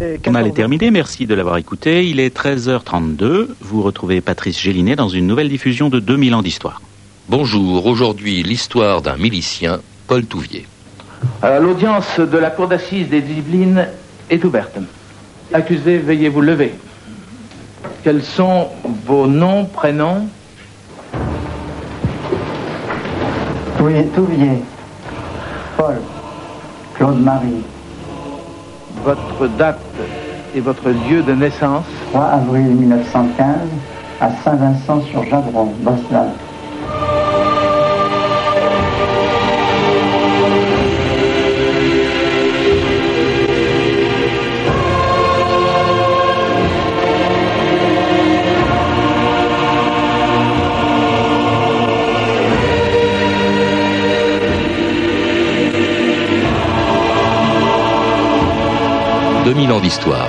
Le journal est terminé, merci de l'avoir écouté. Il est 13h32. Vous retrouvez Patrice Gélinet dans une nouvelle diffusion de 2000 ans d'histoire. Bonjour, aujourd'hui l'histoire d'un milicien, Paul Touvier. L'audience de la cour d'assises des Yvelines est ouverte. Accusé, veuillez vous lever. Quels sont vos noms, prénoms Touvier, Touvier. Paul. Claude-Marie. Votre date et votre lieu de naissance 3 avril 1915 à Saint-Vincent-sur-Jabron, Boston. « 2000 ans d'histoire.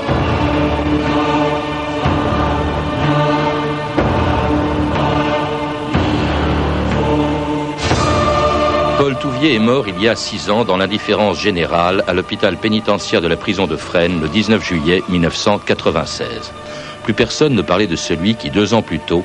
Paul Touvier est mort il y a six ans dans l'indifférence générale à l'hôpital pénitentiaire de la prison de Fresnes le 19 juillet 1996. Plus personne ne parlait de celui qui, deux ans plus tôt,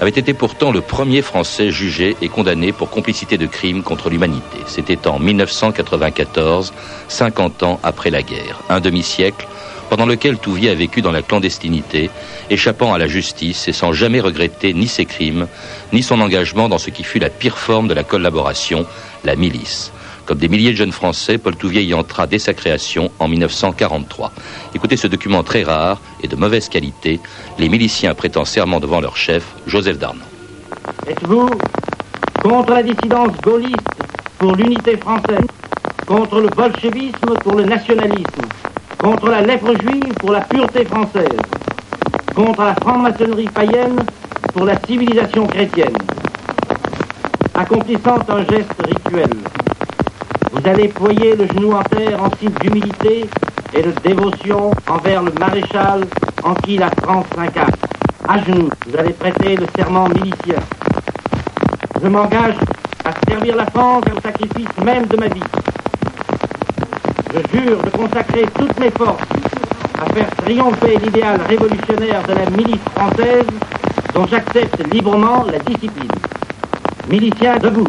avait été pourtant le premier Français jugé et condamné pour complicité de crimes contre l'humanité. C'était en 1994, 50 ans après la guerre, un demi-siècle pendant lequel Touvier a vécu dans la clandestinité, échappant à la justice et sans jamais regretter ni ses crimes, ni son engagement dans ce qui fut la pire forme de la collaboration, la milice. Comme des milliers de jeunes Français, Paul Touvier y entra dès sa création en 1943. Écoutez ce document très rare et de mauvaise qualité. Les miliciens prêtant serment devant leur chef, Joseph Darnan. Êtes-vous contre la dissidence gaulliste pour l'unité française, contre le bolchevisme pour le nationalisme, contre la lèpre juive pour la pureté française, contre la franc-maçonnerie païenne pour la civilisation chrétienne? Accomplissant un geste rituel, vous allez ployer le genou en terre en signe d'humilité et de dévotion envers le maréchal en qui la France s'incarne. À genoux, vous allez prêter le serment milicien. Je m'engage à servir la France au sacrifice même de ma vie. Je jure de consacrer toutes mes forces à faire triompher l'idéal révolutionnaire de la milice française dont j'accepte librement la discipline. Miliciens debout.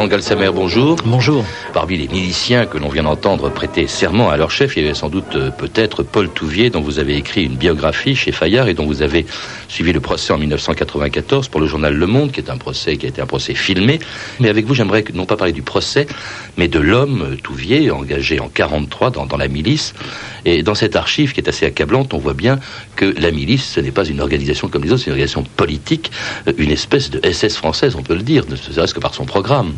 Laurent Galsamer, bonjour. Bonjour. Parmi les miliciens que l'on vient d'entendre prêter serment à leur chef, il y avait sans doute euh, peut-être Paul Touvier, dont vous avez écrit une biographie chez Fayard et dont vous avez suivi le procès en 1994 pour le journal Le Monde, qui est un procès qui a été un procès filmé. Mais avec vous, j'aimerais non pas parler du procès, mais de l'homme euh, Touvier, engagé en 43 dans, dans la milice. Et dans cette archive qui est assez accablante, on voit bien que la milice, ce n'est pas une organisation comme les autres, c'est une organisation politique, euh, une espèce de SS française, on peut le dire, ne serait-ce que par son programme.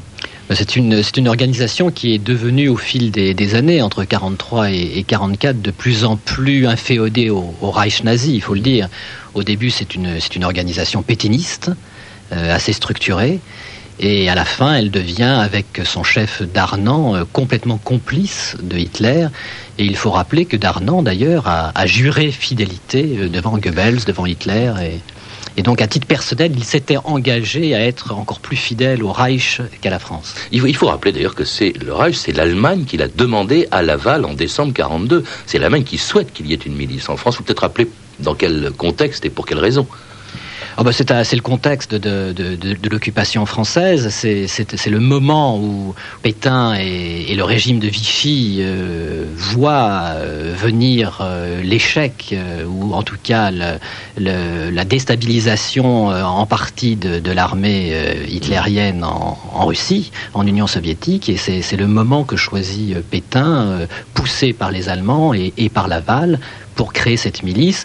C'est une, une organisation qui est devenue au fil des, années, entre 43 et, et 44, de plus en plus inféodée au, Reich nazi, il faut le dire. Au début, c'est une, c'est une organisation pétiniste, euh, assez structurée. Et à la fin, elle devient, avec son chef Darnan, euh, complètement complice de Hitler. Et il faut rappeler que Darnan, d'ailleurs, a, a juré fidélité euh, devant Goebbels, devant Hitler. Et, et donc, à titre personnel, il s'était engagé à être encore plus fidèle au Reich qu'à la France. Il faut, rappeler d'ailleurs que c'est le Reich, c'est l'Allemagne qui l'a demandé à Laval en décembre 42. C'est l'Allemagne qui souhaite qu'il y ait une milice en France. Faut peut-être rappeler dans quel contexte et pour quelle raison. Ah bah c'est le contexte de, l'occupation française. C'est- le moment où Pétain et, le régime de Vichy euh, voient euh, venir euh, l'échec, ou en tout cas la déstabilisation en partie de, l'armée hitlérienne en, Russie, en Union soviétique. Et c'est le moment que choisit Pétain, poussé par les Allemands et par Laval, pour créer cette milice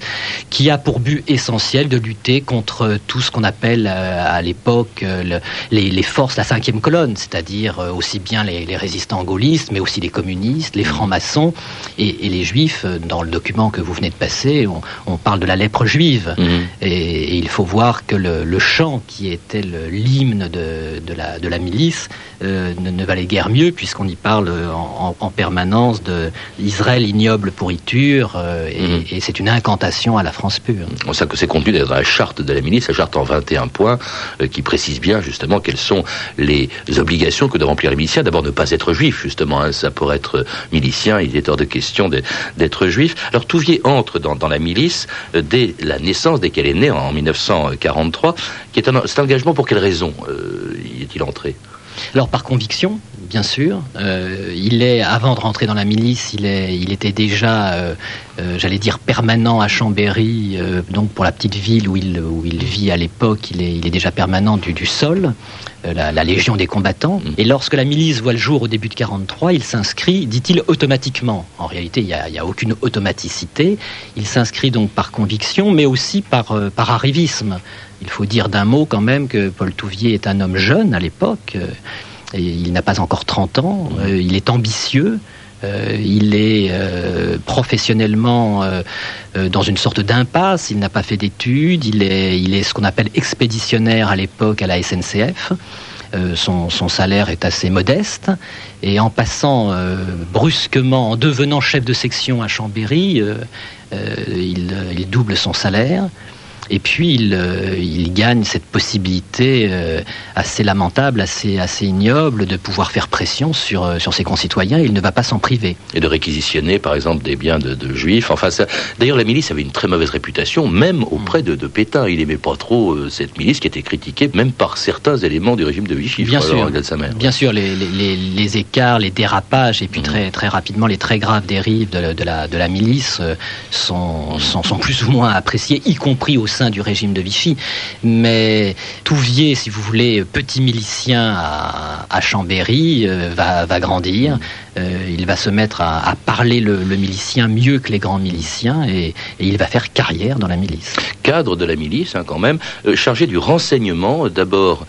qui a pour but essentiel de lutter contre tout ce qu'on appelle euh, à l'époque euh, le- les, les forces, la cinquième colonne, c'est-à-dire euh, aussi bien les, les résistants gaullistes, mais aussi les communistes, les francs-maçons et, et les juifs. Euh, Dans le document que vous venez de passer, on, on parle de la lèpre juive. Et, et il faut voir que le, le chant qui était l'hymne de, de la, de la milice euh, ne, ne valait guère mieux puisqu'on y parle en, en- en permanence de Israël ignoble pourriture euh, et, et c'est une incantation à la France pure. On sait que c'est contenu dans la charte de la milice, la charte en 21 points, euh, qui précise bien justement quelles sont les obligations que doivent remplir les miliciens. D'abord, ne pas être juif, justement. Hein, ça pour être milicien, il est hors de question d'être juif. Alors Touvier entre dans, dans la milice euh, dès la naissance, dès qu'elle est née en 1943, qui est un, engagement pour quelle raison euh, est-il entré? Alors par conviction, bien sûr. Euh, il est, avant de rentrer dans la milice, il, est, il était déjà, euh, euh, j'allais dire, permanent à Chambéry, donc pour la petite ville où il, où il vit à l'époque, il est, il est déjà permanent du, du sol, la, Légion des combattants. Mm. Et lorsque la milice voit le jour au début de 43, il s'inscrit, dit-il, automatiquement. En réalité, il n'y a, a, aucune automaticité. Il s'inscrit donc par conviction, mais aussi par, par arrivisme. Il faut dire d'un mot quand même que Paul Touvier est un homme jeune à l'époque. Et il n'a pas encore 30 ans. Euh, il est ambitieux. Euh, il est euh, professionnellement dans une sorte d'impasse. Il n'a pas fait d'études. Il est, il est ce qu'on appelle expéditionnaire à l'époque à la SNCF. Son, son, salaire est assez modeste. Et en passant brusquement, en devenant chef de section à Chambéry, il, il, double son salaire. Et puis il, euh, il gagne cette possibilité euh, assez lamentable, assez, assez ignoble de pouvoir faire pression sur, euh, sur ses concitoyens. Il ne va pas s'en priver. Et de réquisitionner, par exemple, des biens de, de juifs. Enfin, d'ailleurs, la milice avait une très mauvaise réputation, même auprès de, de Pétain. Il n'aimait pas trop cette milice qui était critiquée, même par certains éléments du régime de Vichy. Bien sûr, bien sûr, les, les, les, écarts, les dérapages, et puis mmh. très, très rapidement les très graves dérives de, de, la, de la milice sont, sont, sont plus ou moins appréciés, y compris au du régime de Vichy. Mais Touvier, si vous voulez, petit milicien à, Chambéry, euh, va, grandir. Euh, il va se mettre à, parler le, milicien mieux que les grands miliciens et, il va faire carrière dans la milice. Cadre de la milice, hein, quand même, euh, chargé du renseignement, d'abord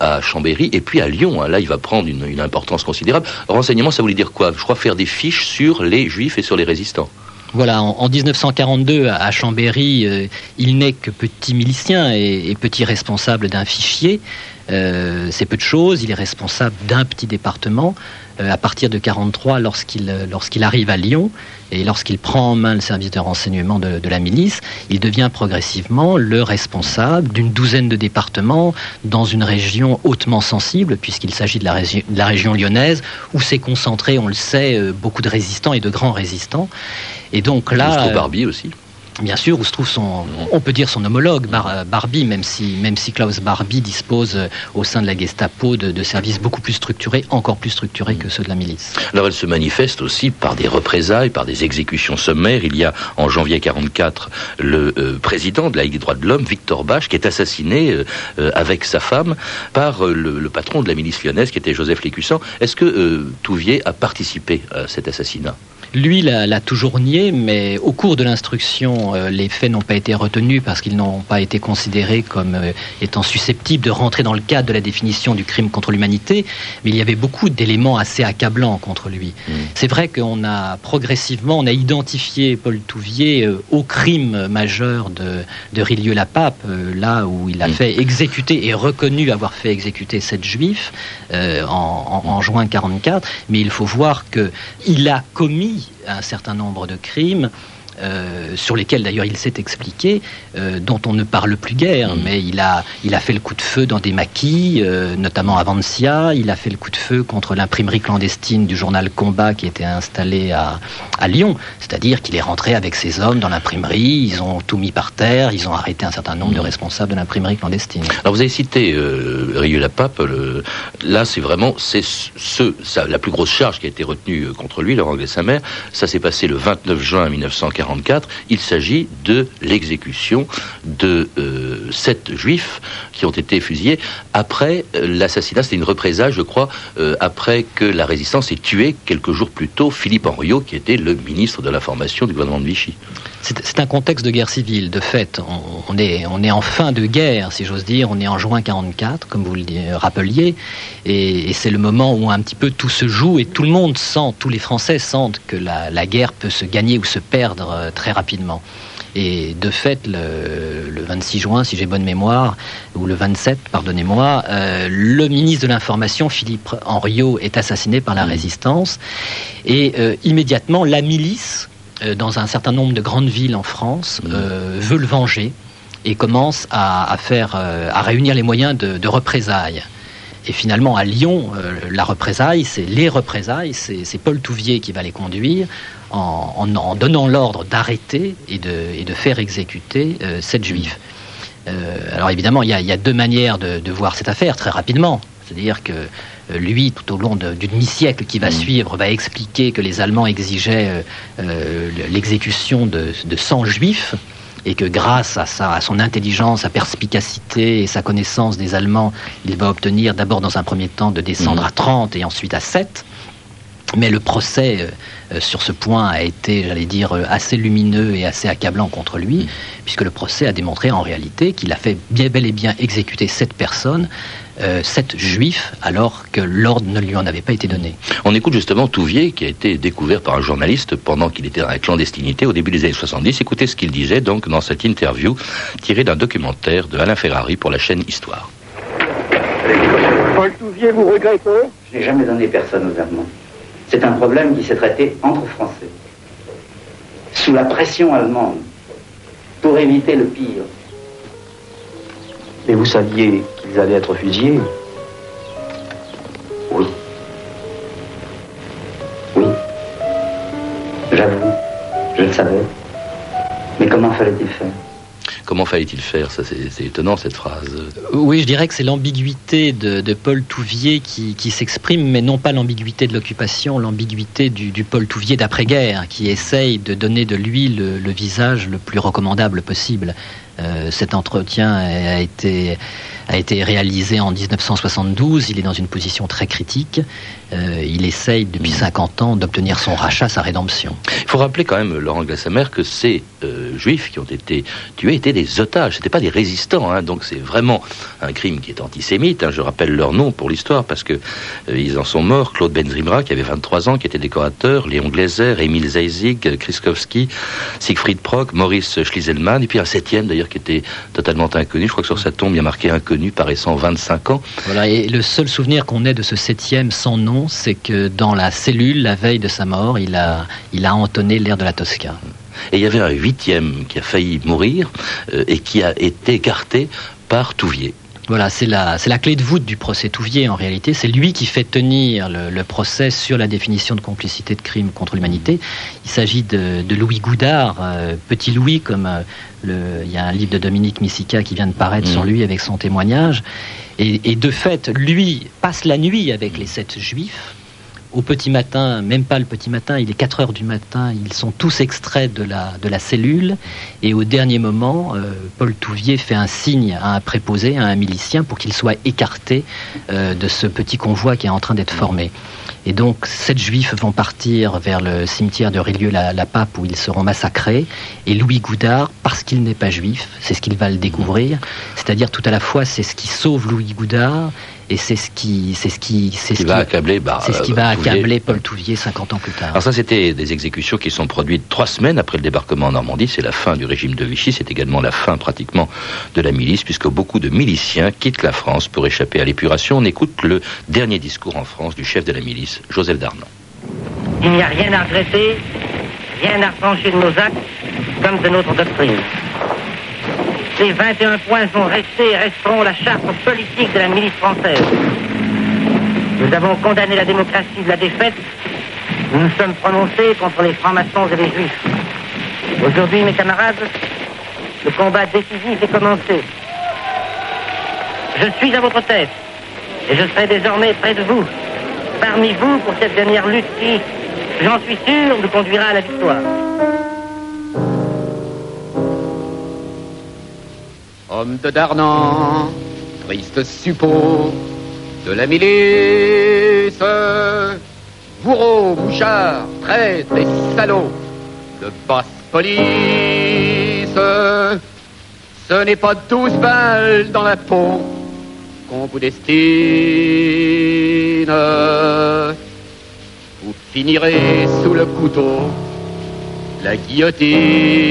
à Chambéry et puis à Lyon. Hein. là, il va prendre une, une importance considérable. Renseignement, ça voulait dire quoi? Je crois faire des fiches sur les juifs et sur les résistants. Voilà, en, 1942, à Chambéry, euh, il n'est que petit milicien et, petit responsable d'un fichier. Euh, c'est peu de choses. Il est responsable d'un petit département. Euh, à partir de 43, lorsqu'il lorsqu'il arrive à Lyon et lorsqu'il prend en main le service de renseignement de, la milice, il devient progressivement le responsable d'une douzaine de départements dans une région hautement sensible, puisqu'il s'agit de, la la région lyonnaise, où s'est concentré, on le sait, beaucoup de résistants et de grands résistants. Et donc là, Barbie aussi. Bien sûr, où se trouve son, on peut dire son homologue Barbie, même si, même si Klaus Barbie dispose euh, au sein de la Gestapo de, services beaucoup plus structurés, encore plus structurés que ceux de la milice. Alors elle se manifeste aussi par des représailles, par des exécutions sommaires. Il y a en janvier 44 le euh, président de la Ligue des droits de l'homme, Victor Bach, qui est assassiné euh, avec sa femme par le, patron de la milice lyonnaise, qui était Joseph Lécussan. Est-ce que Touvier a participé à cet assassinat? Lui l'a toujours nié, mais au cours de l'instruction, euh, les faits n'ont pas été retenus parce qu'ils n'ont pas été considérés comme euh, étant susceptibles de rentrer dans le cadre de la définition du crime contre l'humanité. Mais il y avait beaucoup d'éléments assez accablants contre lui. Mm. C'est vrai qu'on a progressivement, on a identifié Paul Touvier euh, au crime majeur de, de Rilieu-la-Pape, là où il a mm. fait exécuter et reconnu avoir fait exécuter sept juifs en, en, en juin 44. Mais il faut voir que il a commis un certain nombre de crimes euh, sur lesquels d'ailleurs il s'est expliqué, euh, dont on ne parle plus guère, mm. mais il a, il a fait le coup de feu dans des maquis, euh, notamment à Vancia, il a fait le coup de feu contre l'imprimerie clandestine du journal Combat qui était installée à, à Lyon, c'est-à-dire qu'il est rentré avec ses hommes dans l'imprimerie, ils ont tout mis par terre, ils ont arrêté un certain nombre de mm. responsables de l'imprimerie clandestine. Alors vous avez cité euh, Rieux-la-Pape, là c'est vraiment c'est ce, la plus grosse charge qui a été retenue contre lui, Laurent mère ça s'est passé le 29 juin 1940 il s'agit de l'exécution de euh, sept juifs qui ont été fusillés après euh, l'assassinat. C'était une représailles, je crois, euh, après que la résistance ait tué quelques jours plus tôt Philippe Henriot, qui était le ministre de l'information du gouvernement de Vichy. C'est un contexte de guerre civile. De fait, on, est, on est en fin de guerre, si j'ose dire. On est en juin 44, comme vous le rappeliez. Et, c'est le moment où un petit peu tout se joue et tout le monde sent, tous les Français sentent que la, la guerre peut se gagner ou se perdre euh, très rapidement. Et de fait, le, 26 juin, si j'ai bonne mémoire, ou le 27, pardonnez-moi, euh, le ministre de l'Information, Philippe Henriot, est assassiné par la mmh. résistance. Et euh, immédiatement, la milice dans un certain nombre de grandes villes en France, veut le venger et commence à, faire, à réunir les moyens de, représailles. Et finalement, à Lyon, la représaille, c'est les représailles, c'est Paul Touvier qui va les conduire en, donnant l'ordre d'arrêter et de, faire exécuter sept juifs. alors évidemment, il y, a, deux manières de, voir cette affaire très rapidement. C'est-à-dire que euh, lui, tout au long du demi-siècle qui va mm. suivre, va expliquer que les Allemands exigeaient euh, euh, l'exécution de, 100 juifs et que grâce à, sa, à son intelligence, sa perspicacité et sa connaissance des Allemands, il va obtenir d'abord dans un premier temps de descendre mm. à 30 et ensuite à 7. Mais le procès euh, euh, sur ce point a été, j'allais dire, euh, assez lumineux et assez accablant contre lui, mm. puisque le procès a démontré en réalité qu'il a fait bien bel et bien exécuter sept personnes, sept juifs, alors que l'ordre ne lui en avait pas été donné. On écoute justement Touvier, qui a été découvert par un journaliste pendant qu'il était dans la clandestinité au début des années 70. Écoutez ce qu'il disait donc dans cette interview tirée d'un documentaire de Alain Ferrari pour la chaîne Histoire. Paul Touvier, vous regrettez? Je n'ai jamais donné personne aux Allemands. C'est un problème qui s'est traité entre Français, sous la pression allemande, pour éviter le pire. Mais vous saviez qu'ils allaient être fusillés Oui. Oui. J'avoue, je le savais. Mais comment fallait-il faire? Comment fallait-il faire Ça, c'est étonnant cette phrase. Oui, je dirais que c'est l'ambiguïté de, Paul Touvier qui, s'exprime, mais non pas l'ambiguïté de l'occupation, l'ambiguïté du, Paul Touvier d'après-guerre, qui essaye de donner de lui le, visage le plus recommandable possible. Euh, cet entretien a été a été réalisé en 1972. Il est dans une position très critique. Euh, il essaye depuis 50 ans d'obtenir son rachat, sa rédemption. Il faut rappeler quand même, Laurent Glassamer, que ces euh, juifs qui ont été tués étaient des otages, Ce n'étaient pas des résistants. Hein. donc c'est vraiment un crime qui est antisémite. Hein. je rappelle leur nom pour l'histoire parce que euh, ils en sont morts. Claude Benzimra, qui avait 23 ans, qui était décorateur, Léon Gleiser, Émile Zeizig, Kriskowski, Siegfried Prock, Maurice Schlieselmann, et puis un septième d'ailleurs qui était totalement inconnu. Je crois que sur sa tombe il y a marqué inconnu paraissant 25 ans. Voilà, et le seul souvenir qu'on ait de ce septième sans nom, c'est que dans la cellule, la veille de sa mort, il a, il a entonné l'air de la Tosca. Et il y avait un huitième qui a failli mourir euh, et qui a été écarté par Touvier. Voilà, c'est la, c'est la clé de voûte du procès Touvier en réalité. C'est lui qui fait tenir le, procès sur la définition de complicité de crime contre l'humanité. Il s'agit de, Louis Goudard, euh, petit Louis, comme euh, le, il y a un livre de Dominique Missica qui vient de paraître sur mmh. lui avec son témoignage. Et, de fait, lui passe la nuit avec les sept juifs. Au petit matin, même pas le petit matin, il est 4 heures du matin, ils sont tous extraits de la, de la cellule. Et au dernier moment, euh, Paul Touvier fait un signe à un préposé, à un milicien, pour qu'il soit écarté euh, de ce petit convoi qui est en train d'être formé. Et donc, sept juifs vont partir vers le cimetière de Rilieu-la-Pape où ils seront massacrés. Et Louis Goudard, parce qu'il n'est pas juif, c'est ce qu'il va le découvrir. C'est-à-dire, tout à la fois, c'est ce qui sauve Louis Goudard et c'est ce qui, c'est ce qui, c'est ce qui va accabler, bah, c'est ce qui va accabler Paul Touvier 50 ans plus tard. Alors ça, c'était des exécutions qui sont produites trois semaines après le débarquement en Normandie. C'est la fin du régime de Vichy. C'est également la fin pratiquement de la milice, puisque beaucoup de miliciens quittent la France pour échapper à l'épuration. On écoute le dernier discours en France du chef de la milice, Joseph Darnan. Il n'y a rien à regretter, rien à repencher de nos actes, comme de notre doctrine. Ces 21 points sont restés et resteront la charte politique de la milice française. Nous avons condamné la démocratie de la défaite. Nous nous sommes prononcés contre les francs-maçons et les juifs. Aujourd'hui, mes camarades, le combat décisif est commencé. Je suis à votre tête et je serai désormais près de vous, parmi vous pour cette dernière lutte qui, j'en suis sûr, nous conduira à la victoire. Homme de Darnan, triste suppôt de la milice, bourreau, mouchard, traître et salaud de basse police. Ce n'est pas douze balles dans la peau qu'on vous destine. Vous finirez sous le couteau, la guillotine.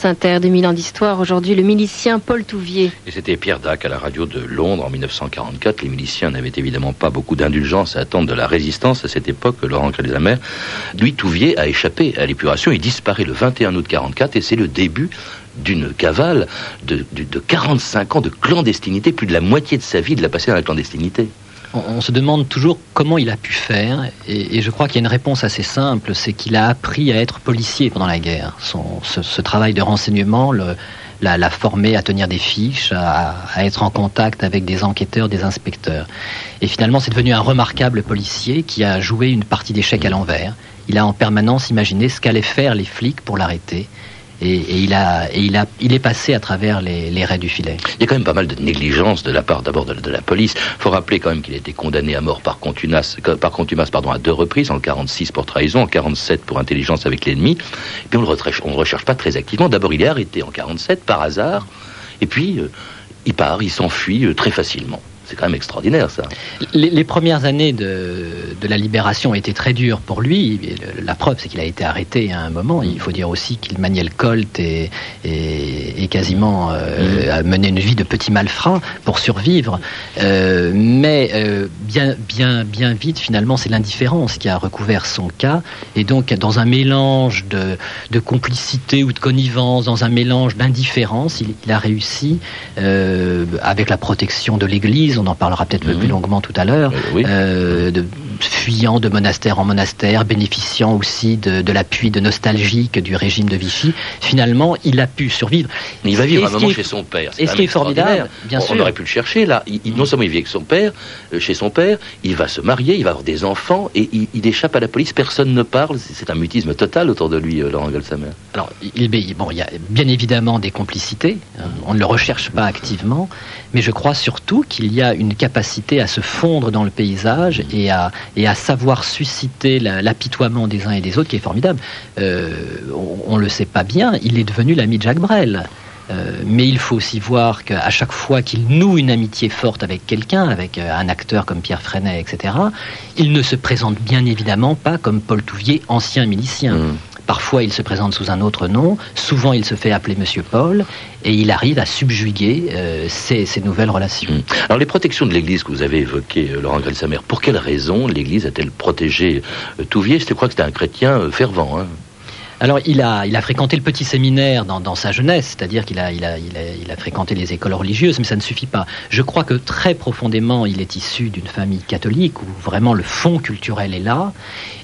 France Inter, 2000 ans d'histoire. Aujourd'hui, le milicien Paul Touvier. Et c'était Pierre Dac à la radio de Londres en 1944. Les miliciens n'avaient évidemment pas beaucoup d'indulgence à attendre de la résistance à cette époque, Laurent Crélisamer. Louis Touvier a échappé à l'épuration. Il disparaît le 21 août 44 et c'est le début d'une cavale de, de, 45 ans de clandestinité. Plus de la moitié de sa vie de l'a passé dans la clandestinité on, se demande toujours comment il a pu faire, et, je crois qu'il y a une réponse assez simple, c'est qu'il a appris à être policier pendant la guerre. ce, travail de renseignement l'a, formé à tenir des fiches, à, être en contact avec des enquêteurs, des inspecteurs. Et finalement, c'est devenu un remarquable policier qui a joué une partie d'échec à l'envers. Il a en permanence imaginé ce qu'allaient faire les flics pour l'arrêter. Et, il, a, il, a, il est passé à travers les, les, raies du filet. Il y a quand même pas mal de négligence de la part d'abord de, la police. Il faut rappeler quand même qu'il a été condamné à mort par contumace, par pardon, à deux reprises, en 46 pour trahison, en 47 pour intelligence avec l'ennemi. Et puis on ne le, recherche pas très activement. D'abord il est arrêté en 47 par hasard, et puis euh, il part, il s'enfuit euh, très facilement. C'est quand même extraordinaire, ça. Les, premières années de, la libération étaient très dures pour lui. La preuve, c'est qu'il a été arrêté à un moment. Il faut dire aussi qu'il maniait le colt et, et, quasiment euh, a mené une vie de petit malfrat pour survivre. Euh, mais euh, bien, bien, bien vite, finalement, c'est l'indifférence qui a recouvert son cas. Et donc, dans un mélange de, de complicité ou de connivence, dans un mélange d'indifférence, il, il, a réussi, avec la protection de l'Église, on en parlera peut-être plus mhm. longuement tout à l'heure, euh, de, fuyant de monastère en monastère, bénéficiant aussi de, l'appui de nostalgique du régime de Vichy, finalement, il a pu survivre. il va vivre un moment chez son père. Et ce qui est formidable, bien sûr. On aurait pu le chercher là. non seulement il vit avec son père, euh, chez son père, il va se marier, il va avoir des enfants et il, échappe à la police. Personne ne parle. C'est un mutisme total autour de lui, euh, Laurent Gelsamer. Alors, il, bon, il y a bien évidemment des complicités. On ne le recherche pas activement, mais je crois surtout qu'il y a une capacité à se fondre dans le paysage et à, et à savoir susciter l'apitoiement des uns et des autres qui est formidable. Euh, on ne le sait pas bien, il est devenu l'ami de Jacques Brel. Euh, mais il faut aussi voir qu'à chaque fois qu'il noue une amitié forte avec quelqu'un, avec euh, un acteur comme Pierre Freinet, etc., il ne se présente bien évidemment pas comme Paul Touvier, ancien milicien. Mmh. Parfois, il se présente sous un autre nom. Souvent, il se fait appeler Monsieur Paul. Et il arrive à subjuguer euh, ces, nouvelles relations. Mmh. Alors, les protections de l'Église que vous avez évoquées, euh, Laurent Grelsamer, pour quelle raison l'Église a-t-elle protégé euh, Touvier? Je crois que c'était un chrétien fervent. Hein alors, il a, il a fréquenté le petit séminaire dans, sa jeunesse, c'est-à-dire qu'il a, il a, il a, fréquenté les écoles religieuses, mais ça ne suffit pas. Je crois que très profondément, il est issu d'une famille catholique où vraiment le fond culturel est là.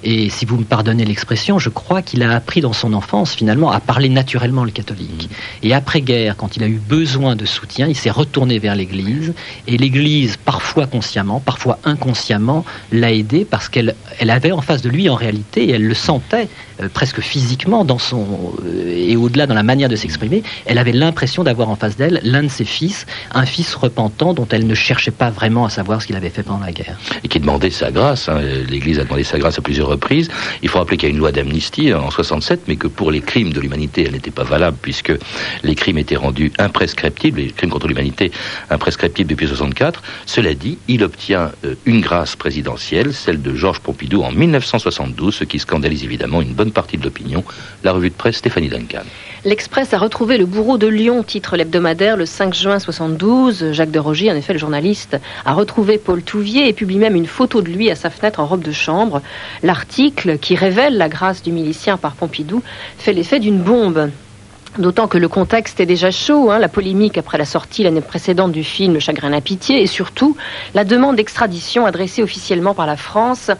Et si vous me pardonnez l'expression, je crois qu'il a appris dans son enfance, finalement, à parler naturellement le catholique. Et après-guerre, quand il a eu besoin de soutien, il s'est retourné vers l'Église. Et l'Église, parfois consciemment, parfois inconsciemment, l'a aidé parce qu'elle elle avait en face de lui, en réalité, et elle le sentait euh, presque physiquement dans son euh, et au-delà dans la manière de s'exprimer, elle avait l'impression d'avoir en face d'elle l'un de ses fils, un fils repentant dont elle ne cherchait pas vraiment à savoir ce qu'il avait fait pendant la guerre. Et qui demandait sa grâce. Hein. L'Église a demandé sa grâce à plusieurs reprises. Il faut rappeler qu'il y a une loi d'amnistie en 67, mais que pour les crimes de l'humanité, elle n'était pas valable puisque les crimes étaient rendus imprescriptibles, les crimes contre l'humanité imprescriptibles depuis 64. Cela dit, il obtient euh, une grâce présidentielle, celle de Georges Pompidou en 1972, ce qui scandalise évidemment une bonne partie de l'opinion, la revue de presse Stéphanie Duncan. L'Express a retrouvé le bourreau de Lyon, titre l'hebdomadaire le 5 juin 72. Jacques de Rogy, en effet, le journaliste, a retrouvé Paul Touvier et publie même une photo de lui à sa fenêtre en robe de chambre. L'article, qui révèle la grâce du milicien par Pompidou, fait l'effet d'une bombe. D'autant que le contexte est déjà chaud, hein, la polémique après la sortie l'année précédente du film chagrin à pitié et surtout la demande d'extradition adressée officiellement par la France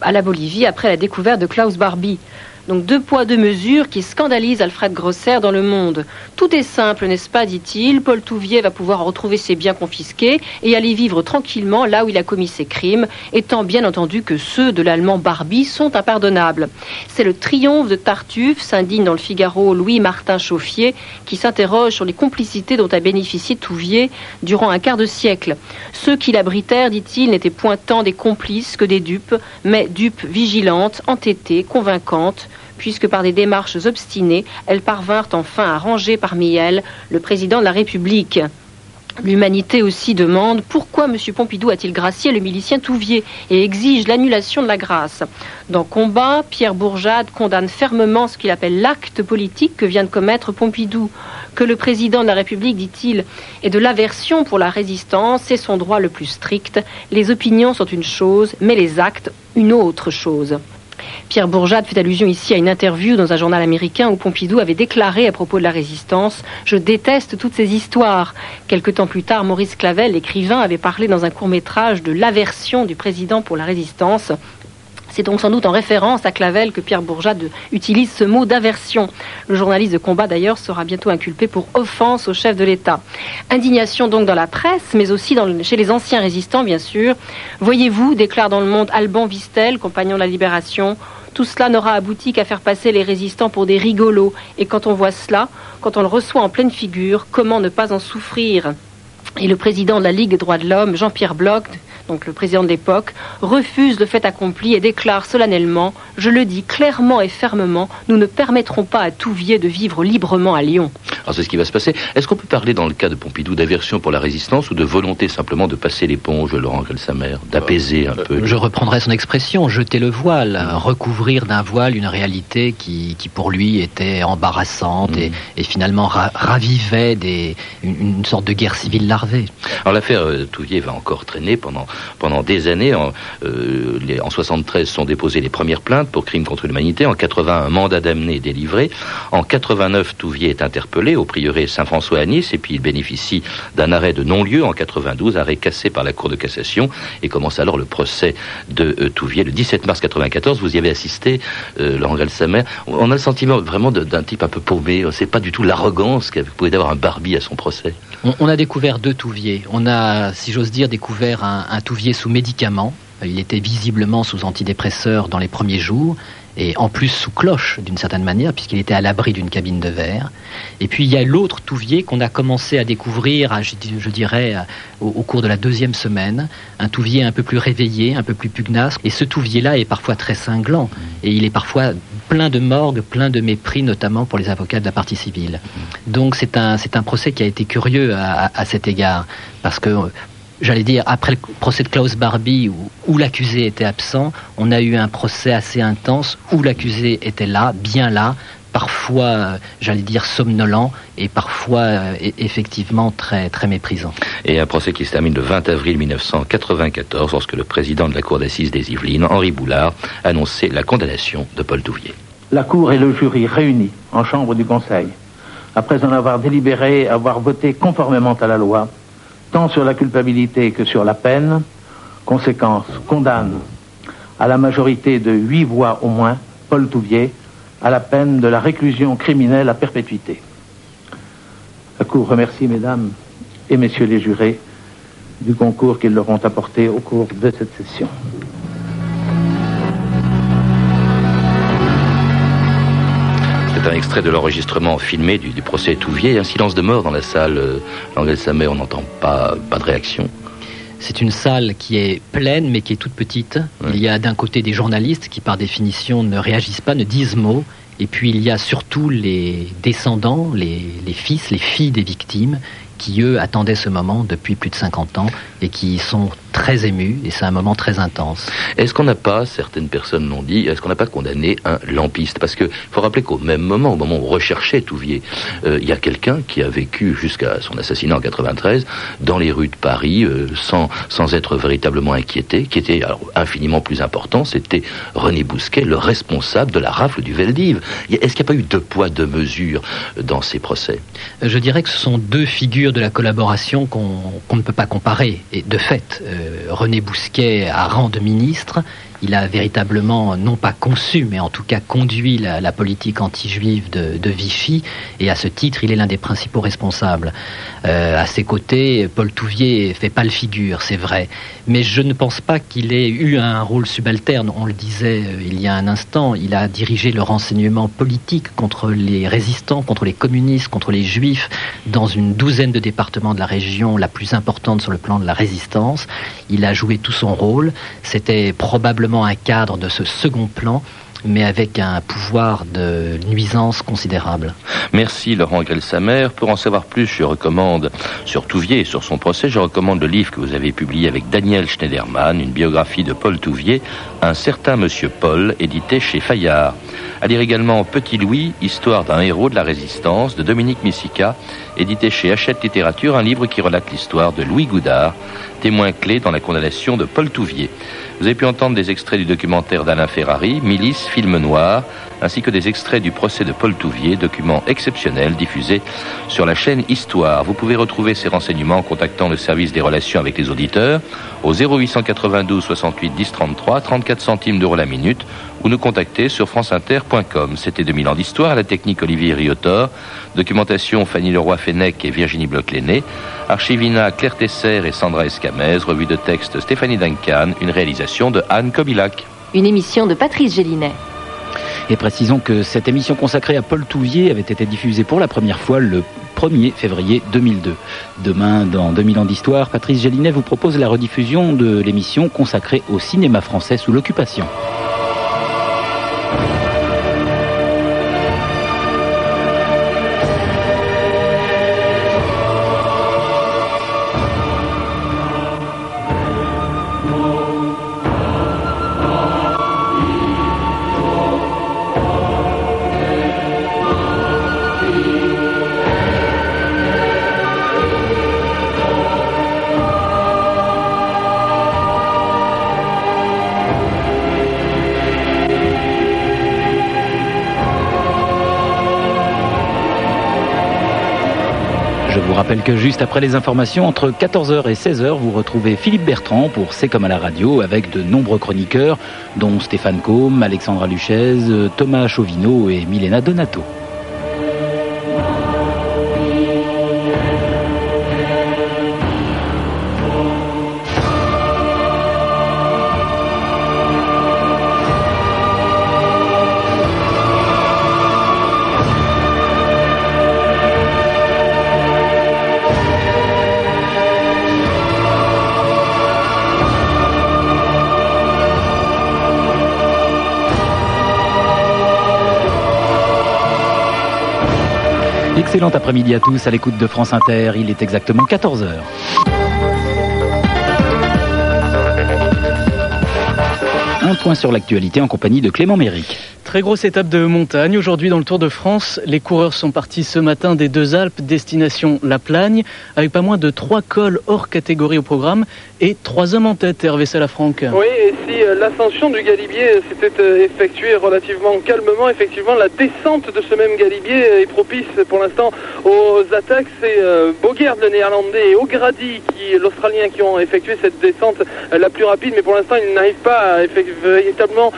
à la Bolivie après la découverte de Klaus Barbie. Donc deux poids, deux mesures qui scandalisent Alfred Grosser dans le monde. Tout est simple, n'est-ce pas, dit-il. Paul Touvier va pouvoir retrouver ses biens confisqués et aller vivre tranquillement là où il a commis ses crimes, étant bien entendu que ceux de l'allemand Barbie sont impardonnables. C'est le triomphe de Tartuffe, s'indigne dans le Figaro Louis-Martin Chauffier, qui s'interroge sur les complicités dont a bénéficié Touvier durant un quart de siècle. Ceux qui l'abritèrent, dit-il, n'étaient point tant des complices que des dupes, mais dupes vigilantes, entêtées, convaincantes, puisque par des démarches obstinées, elles parvinrent enfin à ranger parmi elles le président de la République. L'humanité aussi demande pourquoi M. Pompidou a-t-il gracié le milicien Touvier et exige l'annulation de la grâce? Dans Combat, Pierre Bourjade condamne fermement ce qu'il appelle l'acte politique que vient de commettre Pompidou. Que le président de la République, dit-il, est de l'aversion pour la résistance, c'est son droit le plus strict. Les opinions sont une chose, mais les actes une autre chose. Pierre Bourjade fait allusion ici à une interview dans un journal américain où Pompidou avait déclaré à propos de la résistance Je déteste toutes ces histoires. Quelque temps plus tard, Maurice Clavel, l'écrivain, avait parlé dans un court métrage de l'aversion du président pour la résistance. C'est donc sans doute en référence à Clavel que Pierre Bourjade utilise ce mot d'aversion. Le journaliste de combat d'ailleurs sera bientôt inculpé pour offense au chef de l'État. Indignation donc dans la presse, mais aussi chez les anciens résistants bien sûr. Voyez-vous, déclare dans le monde Alban Vistel, compagnon de la Libération, tout cela n'aura abouti qu'à faire passer les résistants pour des rigolos. Et quand on voit cela, quand on le reçoit en pleine figure, comment ne pas en souffrir? Et le président de la Ligue des droits de l'homme, Jean-Pierre Bloch, donc le président de l'époque, refuse le fait accompli et déclare solennellement Je le dis clairement et fermement, nous ne permettrons pas à Touvier de vivre librement à Lyon. Alors c'est ce qui va se passer. Est-ce qu'on peut parler dans le cas de Pompidou d'aversion pour la résistance ou de volonté simplement de passer l'éponge, Laurent mère, d'apaiser un peu Je reprendrai son expression, jeter le voile, recouvrir d'un voile une réalité qui, qui, pour lui était embarrassante et, mm. finalement ravivait des, une, sorte de guerre civile larvée. Alors l'affaire euh, Touvier va encore traîner pendant pendant des années. En, euh, les, en 73 sont déposées les premières plaintes pour crimes contre l'humanité. En 81, un mandat d'amener est délivré. En 89, Touvier est interpellé au prieuré Saint-François à Nice et puis il bénéficie d'un arrêt de non-lieu en 92, arrêt cassé par la Cour de cassation et commence alors le procès de euh, Touvier le 17 mars 94. Vous y avez assisté, euh, Laurent Galsamer. On a le sentiment vraiment d'un type un peu paumé. C'est pas du tout l'arrogance qu'il pouvait avoir un Barbie à son procès. On, a découvert deux Touviers. On a, si j'ose dire, découvert un, un Touvier sous médicaments. Il était visiblement sous antidépresseurs dans les premiers jours et en plus sous cloche d'une certaine manière, puisqu'il était à l'abri d'une cabine de verre. Et puis il y a l'autre Touvier qu'on a commencé à découvrir, je, dirais, au, cours de la deuxième semaine, un Touvier un peu plus réveillé, un peu plus pugnace. Et ce Touvier-là est parfois très cinglant, et il est parfois plein de morgue, plein de mépris, notamment pour les avocats de la partie civile. Donc c'est un, procès qui a été curieux à, à cet égard, parce que j'allais dire, après le procès de Klaus Barbie, où, l'accusé était absent, on a eu un procès assez intense où l'accusé était là, bien là, parfois, j'allais dire, somnolent et parfois, euh, e-, effectivement, très, très méprisant. Et un procès qui se termine le 20 avril 1994, lorsque le président de la Cour d'assises des Yvelines, Henri Boulard, annonçait la condamnation de Paul Touvier. La Cour et le jury réunis en chambre du Conseil, après en avoir délibéré, avoir voté conformément à la loi, tant sur la culpabilité que sur la peine. Conséquence, condamne à la majorité de huit voix au moins Paul Touvier à la peine de la réclusion criminelle à perpétuité. La Cour remercie mesdames et messieurs les jurés du concours qu'ils leur ont apporté au cours de cette session. C'est un extrait de l'enregistrement filmé du, procès Touvier. Un silence de mort dans la salle. Euh, Samet, on n'entend pas de réaction. C'est une salle qui est pleine mais qui est toute petite. Il y a d'un côté des journalistes qui par définition ne réagissent pas, ne disent mot. Et puis il y a surtout les descendants, les, les fils, les filles des victimes qui, eux, attendaient ce moment depuis plus de 50 ans et qui sont très émus et c'est un moment très intense. Est-ce qu'on n'a pas, certaines personnes l'ont dit, est-ce qu'on n'a pas condamné un lampiste? Parce qu'il faut rappeler qu'au même moment, au moment où on recherchait Touvier, euh, il y a quelqu'un qui a vécu jusqu'à son assassinat en 93 dans les rues de Paris euh, sans, sans être véritablement inquiété, qui était alors, infiniment plus important, c'était René Bousquet, le responsable de la rafle du Veldiv. Est-ce qu'il n'y a pas eu deux poids, deux mesures dans ces procès? Je dirais que ce sont deux figures de la collaboration qu'on ne peut pas comparer. Et de fait, euh, René Bousquet à rang de ministre il a véritablement, non pas conçu, mais en tout cas conduit la, politique anti-juive de, Vichy, et à ce titre, il est l'un des principaux responsables. Euh, à ses côtés, Paul Touvier fait pas le figure, c'est vrai, mais je ne pense pas qu'il ait eu un rôle subalterne. On le disait euh, il y a un instant, il a dirigé le renseignement politique contre les résistants, contre les communistes, contre les juifs, dans une douzaine de départements de la région la plus importante sur le plan de la résistance. Il a joué tout son rôle. C'était probablement un cadre de ce second plan mais avec un pouvoir de nuisance considérable. Merci Laurent Grelsamer. Pour en savoir plus, je recommande, sur Touvier et sur son procès, je recommande le livre que vous avez publié avec Daniel Schneiderman, une biographie de Paul Touvier, Un certain Monsieur Paul, édité chez Fayard. À lire également Petit Louis, histoire d'un héros de la résistance, de Dominique Messica, édité chez Hachette Littérature, un livre qui relate l'histoire de Louis Goudard, témoin clé dans la condamnation de Paul Touvier. Vous avez pu entendre des extraits du documentaire d'Alain Ferrari, Milice, film noir, ainsi que des extraits du procès de Paul Touvier, document exceptionnel diffusé sur la chaîne Histoire. Vous pouvez retrouver ces renseignements en contactant le service des relations avec les auditeurs au 0892 68 10 33, 34 centimes d'euros la minute ou nous contacter sur franceinter.com. C'était 2000 ans d'histoire, la technique Olivier Riotor, documentation Fanny Leroy-Fennec et Virginie Bloch-Léné, archivina Claire Tesser et Sandra Escamez, revue de texte Stéphanie Duncan, une réalisation de Anne Kobilac. Une émission de Patrice Gélinet. Et précisons que cette émission consacrée à Paul Touvier avait été diffusée pour la première fois le 1er février 2002. Demain, dans 2000 ans d'histoire, Patrice Gélinet vous propose la rediffusion de l'émission consacrée au cinéma français sous l'occupation. Rappelle que juste après les informations, entre 14h et 16h, vous retrouvez Philippe Bertrand pour C'est comme à la radio avec de nombreux chroniqueurs, dont Stéphane Combe, Alexandra Luchaise, Thomas Chauvineau et Milena Donato. Excellent après-midi à tous à l'écoute de France Inter. Il est exactement 14h. Un point sur l'actualité en compagnie de Clément Méric. Très grosse étape de montagne. Aujourd'hui, dans le Tour de France, les coureurs sont partis ce matin des deux Alpes, destination La Plagne, avec pas moins de trois cols hors catégorie au programme et trois hommes en tête, Hervé Salafranque. Oui, et si euh, l'ascension du Galibier s'était euh, effectuée relativement calmement, effectivement, la descente de ce même Galibier est propice pour l'instant aux attaques. C'est euh, le néerlandais, et O'Grady, l'Australien, qui ont effectué cette descente la plus rapide, mais pour l'instant, ils n'arrivent pas à véritablement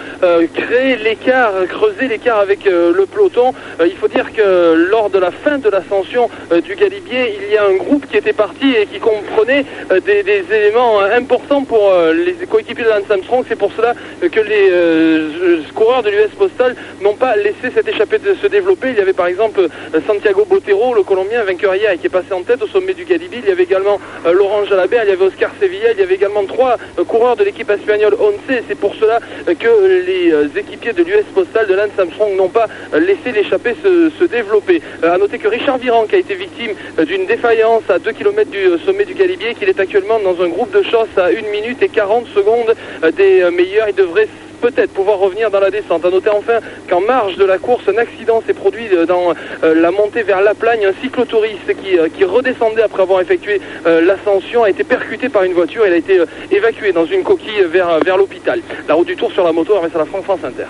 créer l'écart creuser l'écart avec euh, le peloton. Euh, il faut dire que lors de la fin de l'ascension euh, du Galibier, il y a un groupe qui était parti et qui comprenait des, éléments importants pour les coéquipiers de Lance Armstrong. C'est pour cela que les coureurs de l'US Postal n'ont pas laissé cette échappée de se développer. Il y avait par exemple Santiago Botero, le Colombien vainqueur hier qui est passé en tête au sommet du Galibier. Il y avait également Laurent Jalabert, il y avait Oscar Sevilla, il y avait également trois coureurs de l'équipe espagnole Once. C'est pour cela que les équipiers de l'US Postal de Lance Armstrong n'ont pas laissé l'échappée se, développer. A euh, à noter que Richard Viran, qui a été victime euh, d'une défaillance à 2 km du euh, sommet du Galibier, qu'il est actuellement dans un groupe de chasse à 1 minute et 40 secondes des meilleurs. Il devrait peut-être pouvoir revenir dans la descente. À noter enfin qu'en marge de la course, un accident s'est produit dans la montée vers La Plagne. Un cyclotouriste qui, redescendait après avoir effectué l'ascension a été percuté par une voiture. Il a été évacué dans une coquille vers, l'hôpital. La route du Tour sur la moto, avec la France Inter.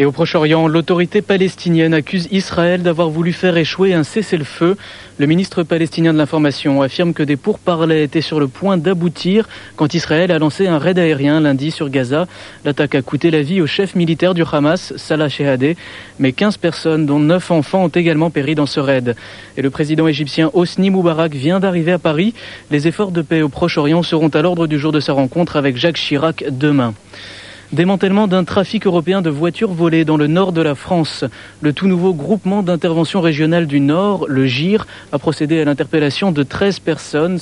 Et au Proche-Orient, l'autorité palestinienne accuse Israël d'avoir voulu faire échouer un cessez-le-feu. Le ministre palestinien de l'Information affirme que des pourparlers étaient sur le point d'aboutir quand Israël a lancé un raid aérien lundi sur Gaza. L'attaque a coûté la vie au chef militaire du Hamas, Salah Shehadeh, mais 15 personnes, dont 9 enfants, ont également péri dans ce raid. Et le président égyptien Hosni Moubarak vient d'arriver à Paris. Les efforts de paix au Proche-Orient seront à l'ordre du jour de sa rencontre avec Jacques Chirac demain. Démantèlement d'un trafic européen de voitures volées dans le nord de la France. Le tout nouveau groupement d'intervention régionale du Nord, le GIR, a procédé à l'interpellation de 13 personnes